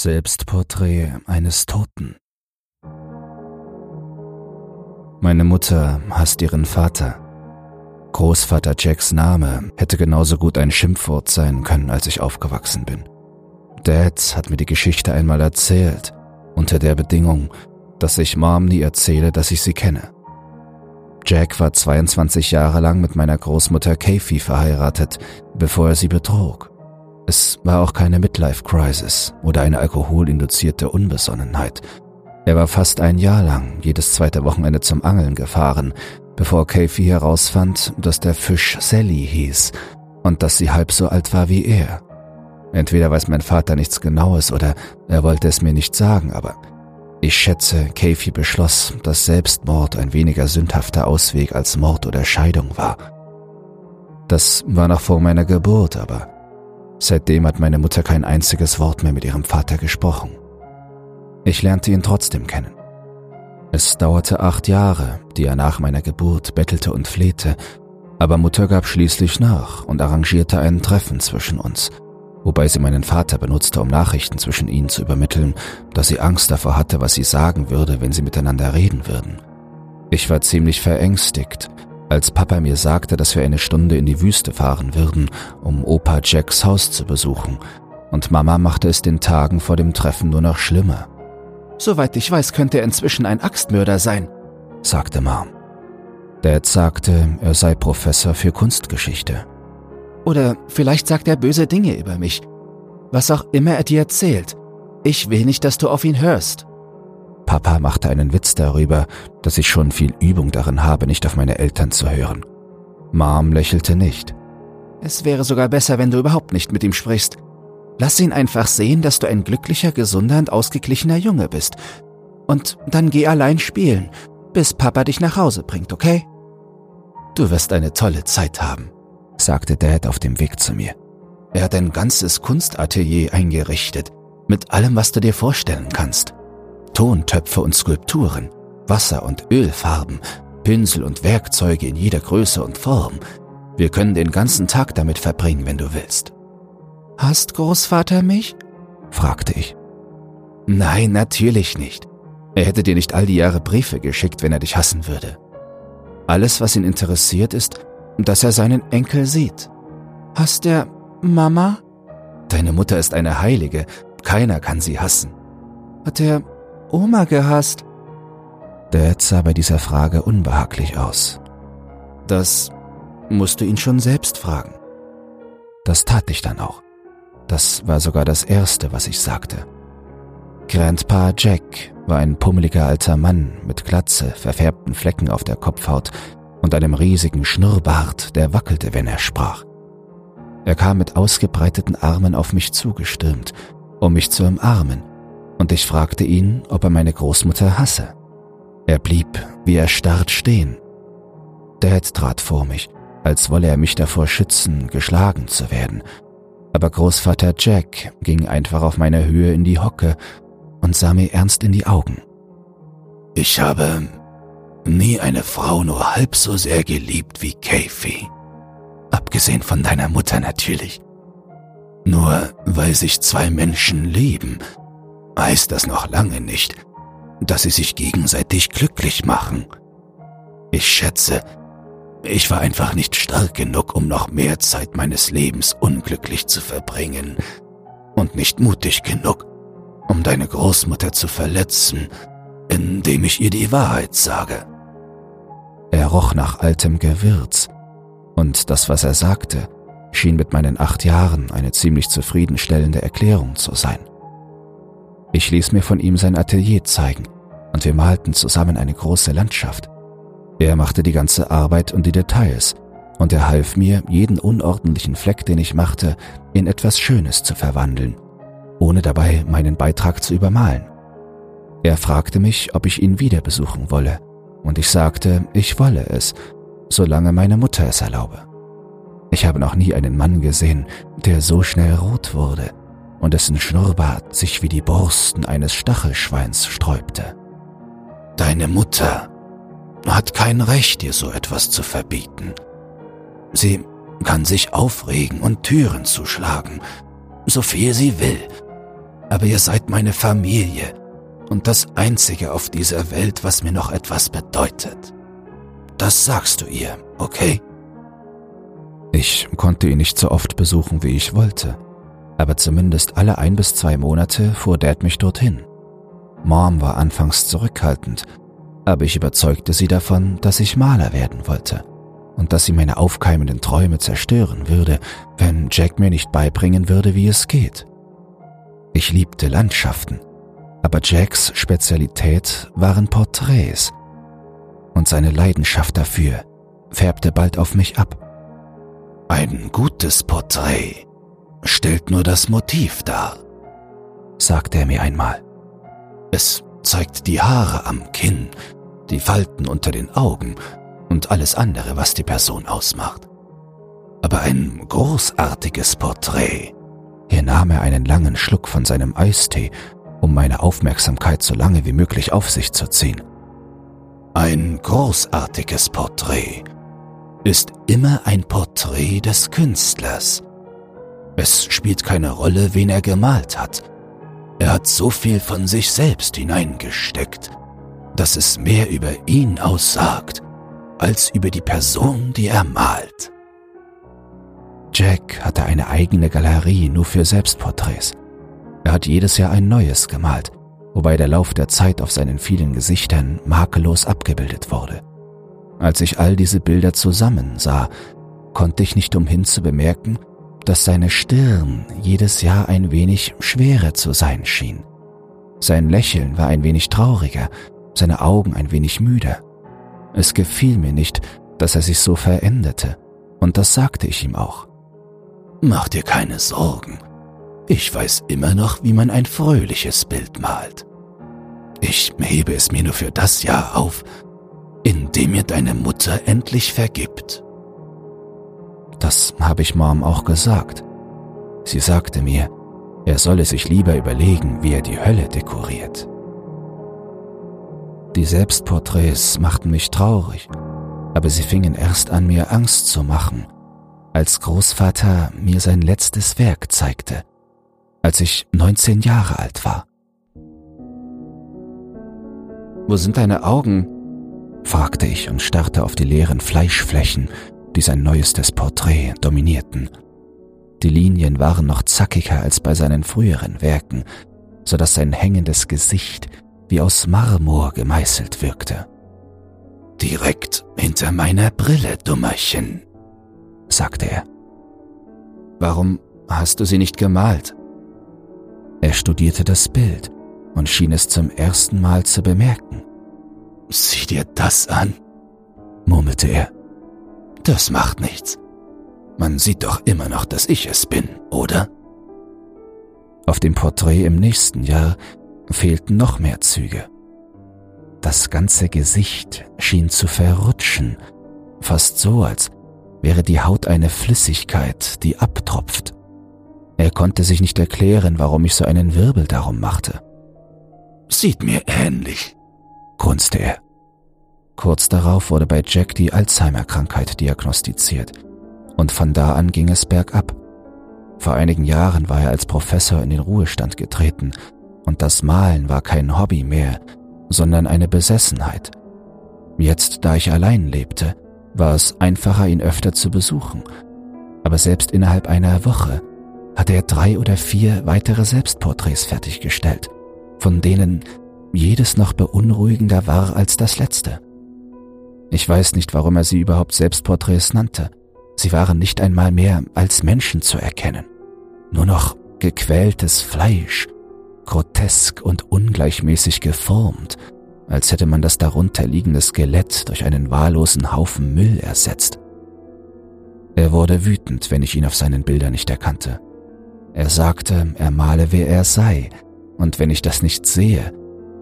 Selbstporträt eines Toten. Meine Mutter hasst ihren Vater. Großvater Jacks Name hätte genauso gut ein Schimpfwort sein können, als ich aufgewachsen bin. Dad hat mir die Geschichte einmal erzählt, unter der Bedingung, dass ich Mom nie erzähle, dass ich sie kenne. Jack war 22 Jahre lang mit meiner Großmutter Kathy verheiratet, bevor er sie betrog. Es war auch keine Midlife-Crisis oder eine alkoholinduzierte Unbesonnenheit. Er war fast ein Jahr lang jedes zweite Wochenende zum Angeln gefahren, bevor Kathy herausfand, dass der Fisch Sally hieß und dass sie halb so alt war wie er. Entweder weiß mein Vater nichts Genaues oder er wollte es mir nicht sagen, aber ich schätze, Kathy beschloss, dass Selbstmord ein weniger sündhafter Ausweg als Mord oder Scheidung war. Das war noch vor meiner Geburt, aber Seitdem hat meine Mutter kein einziges Wort mehr mit ihrem Vater gesprochen. Ich lernte ihn trotzdem kennen. Es dauerte acht Jahre, die er nach meiner Geburt bettelte und flehte, aber Mutter gab schließlich nach und arrangierte ein Treffen zwischen uns, wobei sie meinen Vater benutzte, um Nachrichten zwischen ihnen zu übermitteln, da sie Angst davor hatte, was sie sagen würde, wenn sie miteinander reden würden. Ich war ziemlich verängstigt, als Papa mir sagte, dass wir eine Stunde in die Wüste fahren würden, um Opa Jacks Haus zu besuchen, und Mama machte es den Tagen vor dem Treffen nur noch schlimmer. Soweit ich weiß, könnte er inzwischen ein Axtmörder sein, sagte Mom. Dad sagte, er sei Professor für Kunstgeschichte. Oder vielleicht sagt er böse Dinge über mich. Was auch immer er dir erzählt. Ich will nicht, dass du auf ihn hörst. Papa machte einen Witz darüber, dass ich schon viel Übung darin habe, nicht auf meine Eltern zu hören. Mom lächelte nicht. Es wäre sogar besser, wenn du überhaupt nicht mit ihm sprichst. Lass ihn einfach sehen, dass du ein glücklicher, gesunder und ausgeglichener Junge bist. Und dann geh allein spielen, bis Papa dich nach Hause bringt, okay? Du wirst eine tolle Zeit haben, sagte Dad auf dem Weg zu mir. Er hat ein ganzes Kunstatelier eingerichtet, mit allem, was du dir vorstellen kannst. Tontöpfe und Skulpturen, Wasser- und Ölfarben, Pinsel und Werkzeuge in jeder Größe und Form. Wir können den ganzen Tag damit verbringen, wenn du willst. Hast Großvater mich? fragte ich. Nein, natürlich nicht. Er hätte dir nicht all die Jahre Briefe geschickt, wenn er dich hassen würde. Alles, was ihn interessiert, ist, dass er seinen Enkel sieht. Hast er Mama? Deine Mutter ist eine Heilige, keiner kann sie hassen. Hat er Oma gehasst? Dad sah bei dieser Frage unbehaglich aus. Das musst du ihn schon selbst fragen. Das tat ich dann auch. Das war sogar das Erste, was ich sagte. Grandpa Jack war ein pummeliger alter Mann mit Glatze, verfärbten Flecken auf der Kopfhaut und einem riesigen Schnurrbart, der wackelte, wenn er sprach. Er kam mit ausgebreiteten Armen auf mich zugestürmt, um mich zu umarmen, und ich fragte ihn, ob er meine Großmutter hasse. Er blieb wie erstarrt stehen. Dad trat vor mich, als wolle er mich davor schützen, geschlagen zu werden. Aber Großvater Jack ging einfach auf meiner Höhe in die Hocke und sah mir ernst in die Augen. Ich habe nie eine Frau nur halb so sehr geliebt wie Kathy. Abgesehen von deiner Mutter natürlich. Nur weil sich zwei Menschen lieben, heißt das noch lange nicht, dass sie sich gegenseitig glücklich machen. Ich schätze, ich war einfach nicht stark genug, um noch mehr Zeit meines Lebens unglücklich zu verbringen und nicht mutig genug, um deine Großmutter zu verletzen, indem ich ihr die Wahrheit sage. Er roch nach altem Gewürz, und das, was er sagte, schien mit meinen acht Jahren eine ziemlich zufriedenstellende Erklärung zu sein. Ich ließ mir von ihm sein Atelier zeigen und wir malten zusammen eine große Landschaft. Er machte die ganze Arbeit und die Details und er half mir, jeden unordentlichen Fleck, den ich machte, in etwas Schönes zu verwandeln, ohne dabei meinen Beitrag zu übermalen. Er fragte mich, ob ich ihn wieder besuchen wolle, und ich sagte, ich wolle es, solange meine Mutter es erlaube. Ich habe noch nie einen Mann gesehen, der so schnell rot wurde und dessen Schnurrbart sich wie die Borsten eines Stachelschweins sträubte. Deine Mutter hat kein Recht, dir so etwas zu verbieten. Sie kann sich aufregen und Türen zuschlagen, so viel sie will. Aber ihr seid meine Familie und das Einzige auf dieser Welt, was mir noch etwas bedeutet. Das sagst du ihr, okay? Ich konnte ihn nicht so oft besuchen, wie ich wollte, aber zumindest alle ein bis zwei Monate fuhr Dad mich dorthin. Mom war anfangs zurückhaltend, aber ich überzeugte sie davon, dass ich Maler werden wollte und dass sie meine aufkeimenden Träume zerstören würde, wenn Jack mir nicht beibringen würde, wie es geht. Ich liebte Landschaften, aber Jacks Spezialität waren Porträts und seine Leidenschaft dafür färbte bald auf mich ab. Ein gutes Porträt stellt nur das Motiv dar, sagte er mir einmal. Es zeigt die Haare am Kinn, die Falten unter den Augen und alles andere, was die Person ausmacht. Aber ein großartiges Porträt. Hier nahm er einen langen Schluck von seinem Eistee, um meine Aufmerksamkeit so lange wie möglich auf sich zu ziehen. Ein großartiges Porträt ist immer ein Porträt des Künstlers. Es spielt keine Rolle, wen er gemalt hat. Er hat so viel von sich selbst hineingesteckt, dass es mehr über ihn aussagt, als über die Person, die er malt. Jack hatte eine eigene Galerie nur für Selbstporträts. Er hat jedes Jahr ein neues gemalt, wobei der Lauf der Zeit auf seinen vielen Gesichtern makellos abgebildet wurde. Als ich all diese Bilder zusammen sah, konnte ich nicht umhin zu bemerken, dass seine Stirn jedes Jahr ein wenig schwerer zu sein schien. Sein Lächeln war ein wenig trauriger, seine Augen ein wenig müder. Es gefiel mir nicht, dass er sich so veränderte, und das sagte ich ihm auch. Mach dir keine Sorgen. Ich weiß immer noch, wie man ein fröhliches Bild malt. Ich hebe es mir nur für das Jahr auf, in dem mir deine Mutter endlich vergibt. Das habe ich Mom auch gesagt. Sie sagte mir, er solle sich lieber überlegen, wie er die Hölle dekoriert. Die Selbstporträts machten mich traurig, aber sie fingen erst an, mir Angst zu machen, als Großvater mir sein letztes Werk zeigte, als ich 19 Jahre alt war. Wo sind deine Augen? fragte ich und starrte auf die leeren Fleischflächen, die sein neuestes Porträt dominierten. Die Linien waren noch zackiger als bei seinen früheren Werken, so dass sein hängendes Gesicht wie aus Marmor gemeißelt wirkte. Direkt hinter meiner Brille, Dummerchen, sagte er. Warum hast du sie nicht gemalt? Er studierte das Bild und schien es zum ersten Mal zu bemerken. Sieh dir das an, murmelte er. Das macht nichts. Man sieht doch immer noch, dass ich es bin, oder? Auf dem Porträt im nächsten Jahr fehlten noch mehr Züge. Das ganze Gesicht schien zu verrutschen, fast so, als wäre die Haut eine Flüssigkeit, die abtropft. Er konnte sich nicht erklären, warum ich so einen Wirbel darum machte. Sieht mir ähnlich, grunzte er. Kurz darauf wurde bei Jack die Alzheimer-Krankheit diagnostiziert und von da an ging es bergab. Vor einigen Jahren war er als Professor in den Ruhestand getreten und das Malen war kein Hobby mehr, sondern eine Besessenheit. Jetzt, da ich allein lebte, war es einfacher, ihn öfter zu besuchen. Aber selbst innerhalb einer Woche hatte er drei oder vier weitere Selbstporträts fertiggestellt, von denen jedes noch beunruhigender war als das letzte. Ich weiß nicht, warum er sie überhaupt Selbstporträts nannte. Sie waren nicht einmal mehr als Menschen zu erkennen. Nur noch gequältes Fleisch, grotesk und ungleichmäßig geformt, als hätte man das darunter liegende Skelett durch einen wahllosen Haufen Müll ersetzt. Er wurde wütend, wenn ich ihn auf seinen Bildern nicht erkannte. Er sagte, er male, wer er sei, und wenn ich das nicht sehe,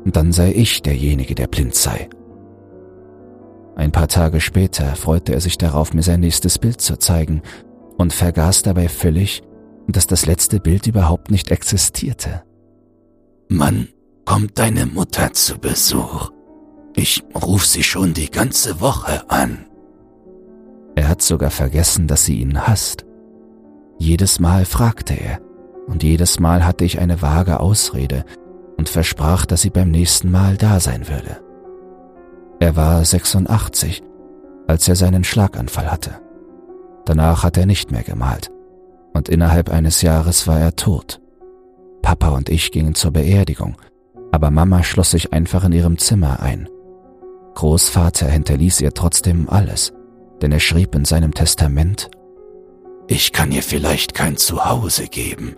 dann sei ich derjenige, der blind sei. Ein paar Tage später freute er sich darauf, mir sein nächstes Bild zu zeigen und vergaß dabei völlig, dass das letzte Bild überhaupt nicht existierte. Mann, kommt deine Mutter zu Besuch. Ich ruf sie schon die ganze Woche an. Er hat sogar vergessen, dass sie ihn hasst. Jedes Mal fragte er, und jedes Mal hatte ich eine vage Ausrede und versprach, dass sie beim nächsten Mal da sein würde. Er war 86, als er seinen Schlaganfall hatte. Danach hat er nicht mehr gemalt und innerhalb eines Jahres war er tot. Papa und ich gingen zur Beerdigung, aber Mama schloss sich einfach in ihrem Zimmer ein. Großvater hinterließ ihr trotzdem alles, denn er schrieb in seinem Testament, ich kann ihr vielleicht kein Zuhause geben,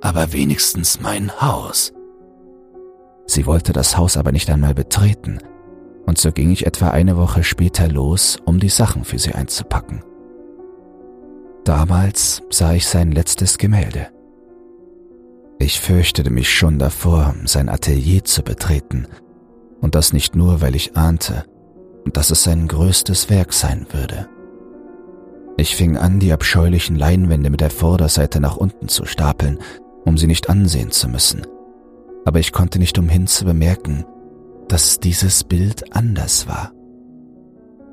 aber wenigstens mein Haus. Sie wollte das Haus aber nicht einmal betreten, und so ging ich etwa eine Woche später los, um die Sachen für sie einzupacken. Damals sah ich sein letztes Gemälde. Ich fürchtete mich schon davor, sein Atelier zu betreten, und das nicht nur, weil ich ahnte, dass es sein größtes Werk sein würde. Ich fing an, die abscheulichen Leinwände mit der Vorderseite nach unten zu stapeln, um sie nicht ansehen zu müssen, aber ich konnte nicht umhin zu bemerken, dass dieses Bild anders war.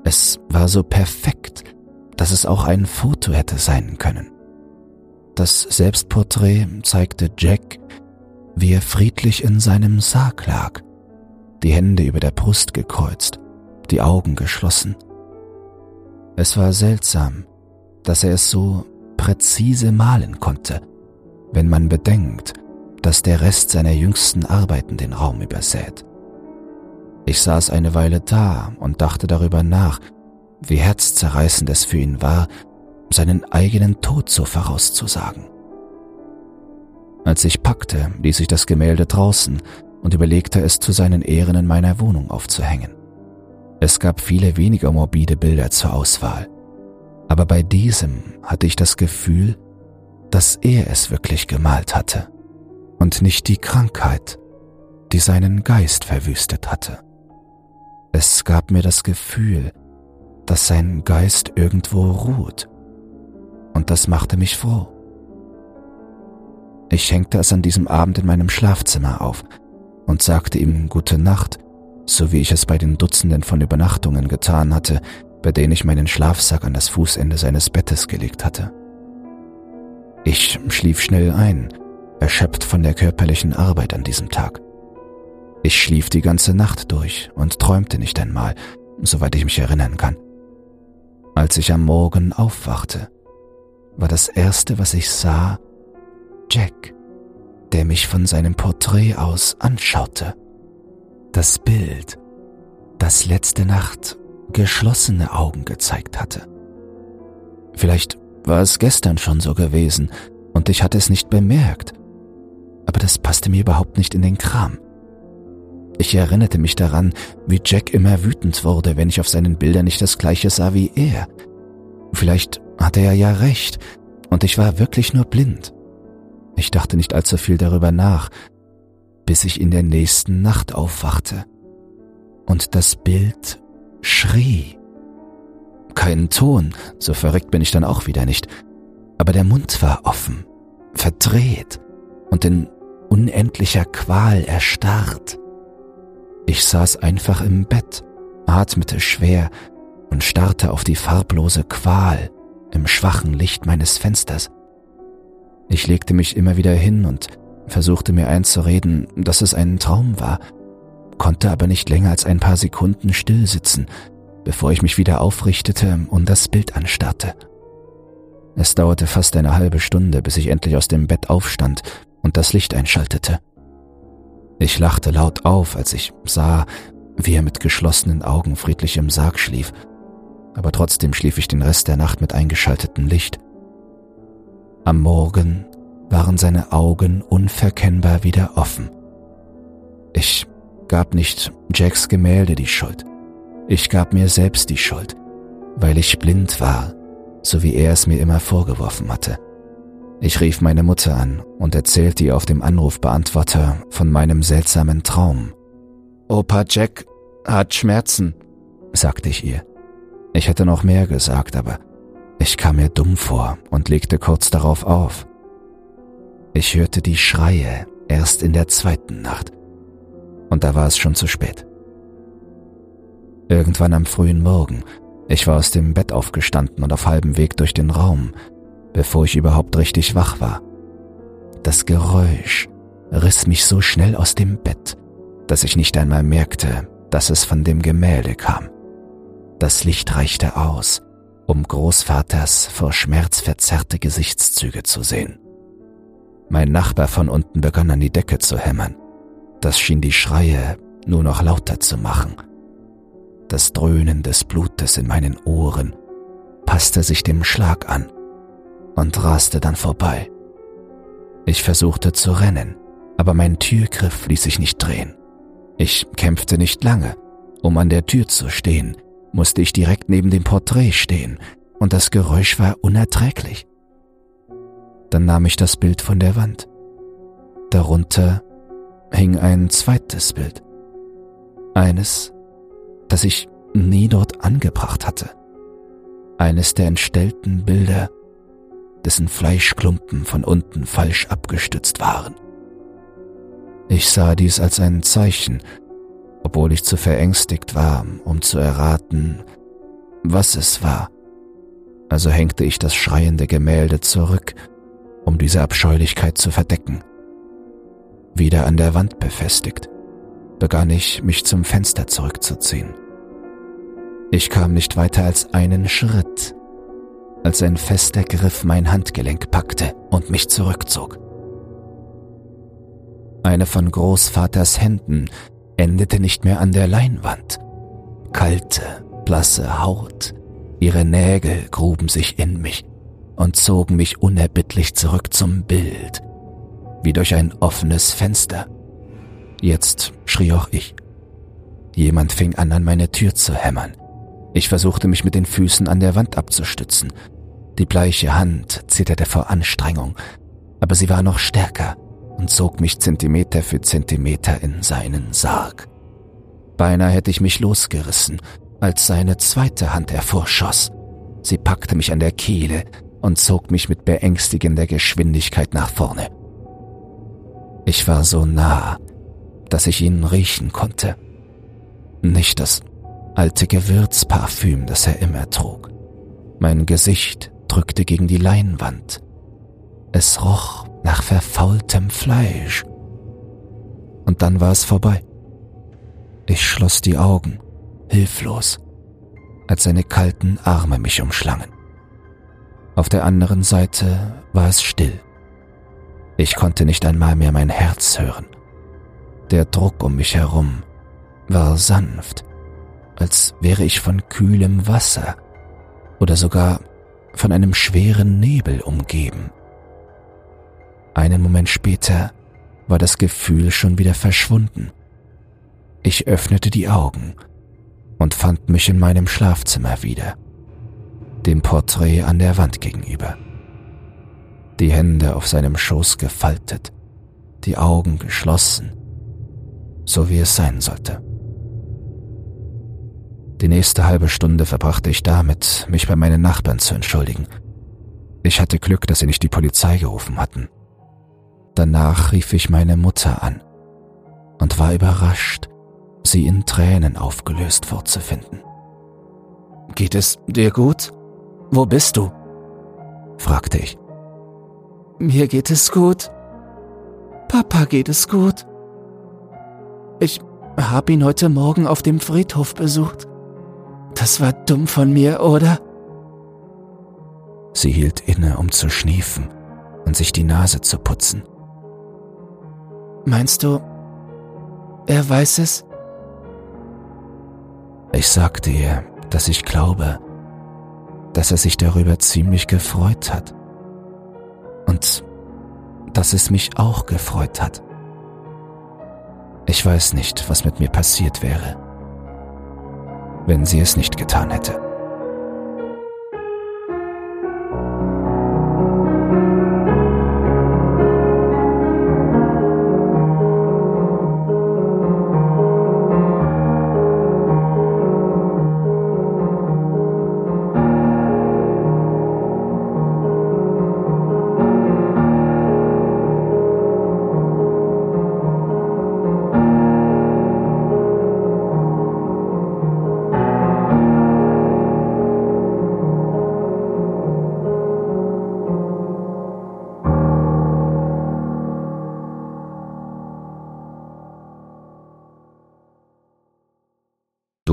Es war so perfekt, dass es auch ein Foto hätte sein können. Das Selbstporträt zeigte Jack, wie er friedlich in seinem Sarg lag, die Hände über der Brust gekreuzt, die Augen geschlossen. Es war seltsam, dass er es so präzise malen konnte, wenn man bedenkt, dass der Rest seiner jüngsten Arbeiten den Raum übersät. Ich saß eine Weile da und dachte darüber nach, wie herzzerreißend es für ihn war, seinen eigenen Tod so vorauszusagen. Als ich packte, ließ ich das Gemälde draußen und überlegte es zu seinen Ehren in meiner Wohnung aufzuhängen. Es gab viele weniger morbide Bilder zur Auswahl, aber bei diesem hatte ich das Gefühl, dass er es wirklich gemalt hatte und nicht die Krankheit, die seinen Geist verwüstet hatte. Es gab mir das Gefühl, dass sein Geist irgendwo ruht, und das machte mich froh. Ich hängte es an diesem Abend in meinem Schlafzimmer auf und sagte ihm gute Nacht, so wie ich es bei den Dutzenden von Übernachtungen getan hatte, bei denen ich meinen Schlafsack an das Fußende seines Bettes gelegt hatte. Ich schlief schnell ein, erschöpft von der körperlichen Arbeit an diesem Tag. Ich schlief die ganze Nacht durch und träumte nicht einmal, soweit ich mich erinnern kann. Als ich am Morgen aufwachte, war das Erste, was ich sah, Jack, der mich von seinem Porträt aus anschaute. Das Bild, das letzte Nacht geschlossene Augen gezeigt hatte. Vielleicht war es gestern schon so gewesen und ich hatte es nicht bemerkt, aber das passte mir überhaupt nicht in den Kram. Ich erinnerte mich daran, wie Jack immer wütend wurde, wenn ich auf seinen Bildern nicht das gleiche sah wie er. Vielleicht hatte er ja recht, und ich war wirklich nur blind. Ich dachte nicht allzu viel darüber nach, bis ich in der nächsten Nacht aufwachte. Und das Bild schrie. Keinen Ton, so verrückt bin ich dann auch wieder nicht, aber der Mund war offen, verdreht und in unendlicher Qual erstarrt. Ich saß einfach im Bett, atmete schwer und starrte auf die farblose Qual im schwachen Licht meines Fensters. Ich legte mich immer wieder hin und versuchte mir einzureden, dass es ein Traum war, konnte aber nicht länger als ein paar Sekunden still sitzen, bevor ich mich wieder aufrichtete und das Bild anstarrte. Es dauerte fast eine halbe Stunde, bis ich endlich aus dem Bett aufstand und das Licht einschaltete. Ich lachte laut auf, als ich sah, wie er mit geschlossenen Augen friedlich im Sarg schlief, aber trotzdem schlief ich den Rest der Nacht mit eingeschaltetem Licht. Am Morgen waren seine Augen unverkennbar wieder offen. Ich gab nicht Jacks Gemälde die Schuld. Ich gab mir selbst die Schuld, weil ich blind war, so wie er es mir immer vorgeworfen hatte. Ich rief meine Mutter an und erzählte ihr auf dem Anrufbeantworter von meinem seltsamen Traum. Opa Jack hat Schmerzen, sagte ich ihr. Ich hätte noch mehr gesagt, aber ich kam mir dumm vor und legte kurz darauf auf. Ich hörte die Schreie erst in der zweiten Nacht und da war es schon zu spät. Irgendwann am frühen Morgen, ich war aus dem Bett aufgestanden und auf halbem Weg durch den Raum, bevor ich überhaupt richtig wach war. Das Geräusch riss mich so schnell aus dem Bett, dass ich nicht einmal merkte, dass es von dem Gemälde kam. Das Licht reichte aus, um Großvaters vor Schmerz verzerrte Gesichtszüge zu sehen. Mein Nachbar von unten begann an die Decke zu hämmern. Das schien die Schreie nur noch lauter zu machen. Das Dröhnen des Blutes in meinen Ohren passte sich dem Schlag an und raste dann vorbei. Ich versuchte zu rennen, aber mein Türgriff ließ sich nicht drehen. Ich kämpfte nicht lange. Um an der Tür zu stehen, musste ich direkt neben dem Porträt stehen, und das Geräusch war unerträglich. Dann nahm ich das Bild von der Wand. Darunter hing ein zweites Bild. Eines, das ich nie dort angebracht hatte. Eines der entstellten Bilder, dessen Fleischklumpen von unten falsch abgestützt waren. Ich sah dies als ein Zeichen, obwohl ich zu verängstigt war, um zu erraten, was es war. Also hängte ich das schreiende Gemälde zurück, um diese Abscheulichkeit zu verdecken. Wieder an der Wand befestigt, begann ich, mich zum Fenster zurückzuziehen. Ich kam nicht weiter als einen Schritt, als ein fester Griff mein Handgelenk packte und mich zurückzog. Eine von Großvaters Händen endete nicht mehr an der Leinwand. Kalte, blasse Haut, ihre Nägel gruben sich in mich und zogen mich unerbittlich zurück zum Bild, wie durch ein offenes Fenster. Jetzt schrie auch ich. Jemand fing an, an meine Tür zu hämmern. Ich versuchte mich mit den Füßen an der Wand abzustützen. Die bleiche Hand zitterte vor Anstrengung, aber sie war noch stärker und zog mich Zentimeter für Zentimeter in seinen Sarg. Beinahe hätte ich mich losgerissen, als seine zweite Hand hervorschoss. Sie packte mich an der Kehle und zog mich mit beängstigender Geschwindigkeit nach vorne. Ich war so nah, dass ich ihn riechen konnte. Nicht das alte Gewürzparfüm, das er immer trug. Mein Gesicht drückte gegen die Leinwand. Es roch nach verfaultem Fleisch. Und dann war es vorbei. Ich schloss die Augen, hilflos, als seine kalten Arme mich umschlangen. Auf der anderen Seite war es still. Ich konnte nicht einmal mehr mein Herz hören. Der Druck um mich herum war sanft, als wäre ich von kühlem Wasser oder sogar von einem schweren Nebel umgeben. Einen Moment später war das Gefühl schon wieder verschwunden. Ich öffnete die Augen und fand mich in meinem Schlafzimmer wieder, dem Porträt an der Wand gegenüber. Die Hände auf seinem Schoß gefaltet, die Augen geschlossen, so wie es sein sollte. Die nächste halbe Stunde verbrachte ich damit, mich bei meinen Nachbarn zu entschuldigen. Ich hatte Glück, dass sie nicht die Polizei gerufen hatten. Danach rief ich meine Mutter an und war überrascht, sie in Tränen aufgelöst vorzufinden. Geht es dir gut? Wo bist du? fragte ich. Mir geht es gut. Papa geht es gut. Ich habe ihn heute Morgen auf dem Friedhof besucht. Das war dumm von mir, oder? Sie hielt inne, um zu schniefen und sich die Nase zu putzen. Meinst du, er weiß es? Ich sagte ihr, dass ich glaube, dass er sich darüber ziemlich gefreut hat. Und dass es mich auch gefreut hat. Ich weiß nicht, was mit mir passiert wäre, wenn sie es nicht getan hätte.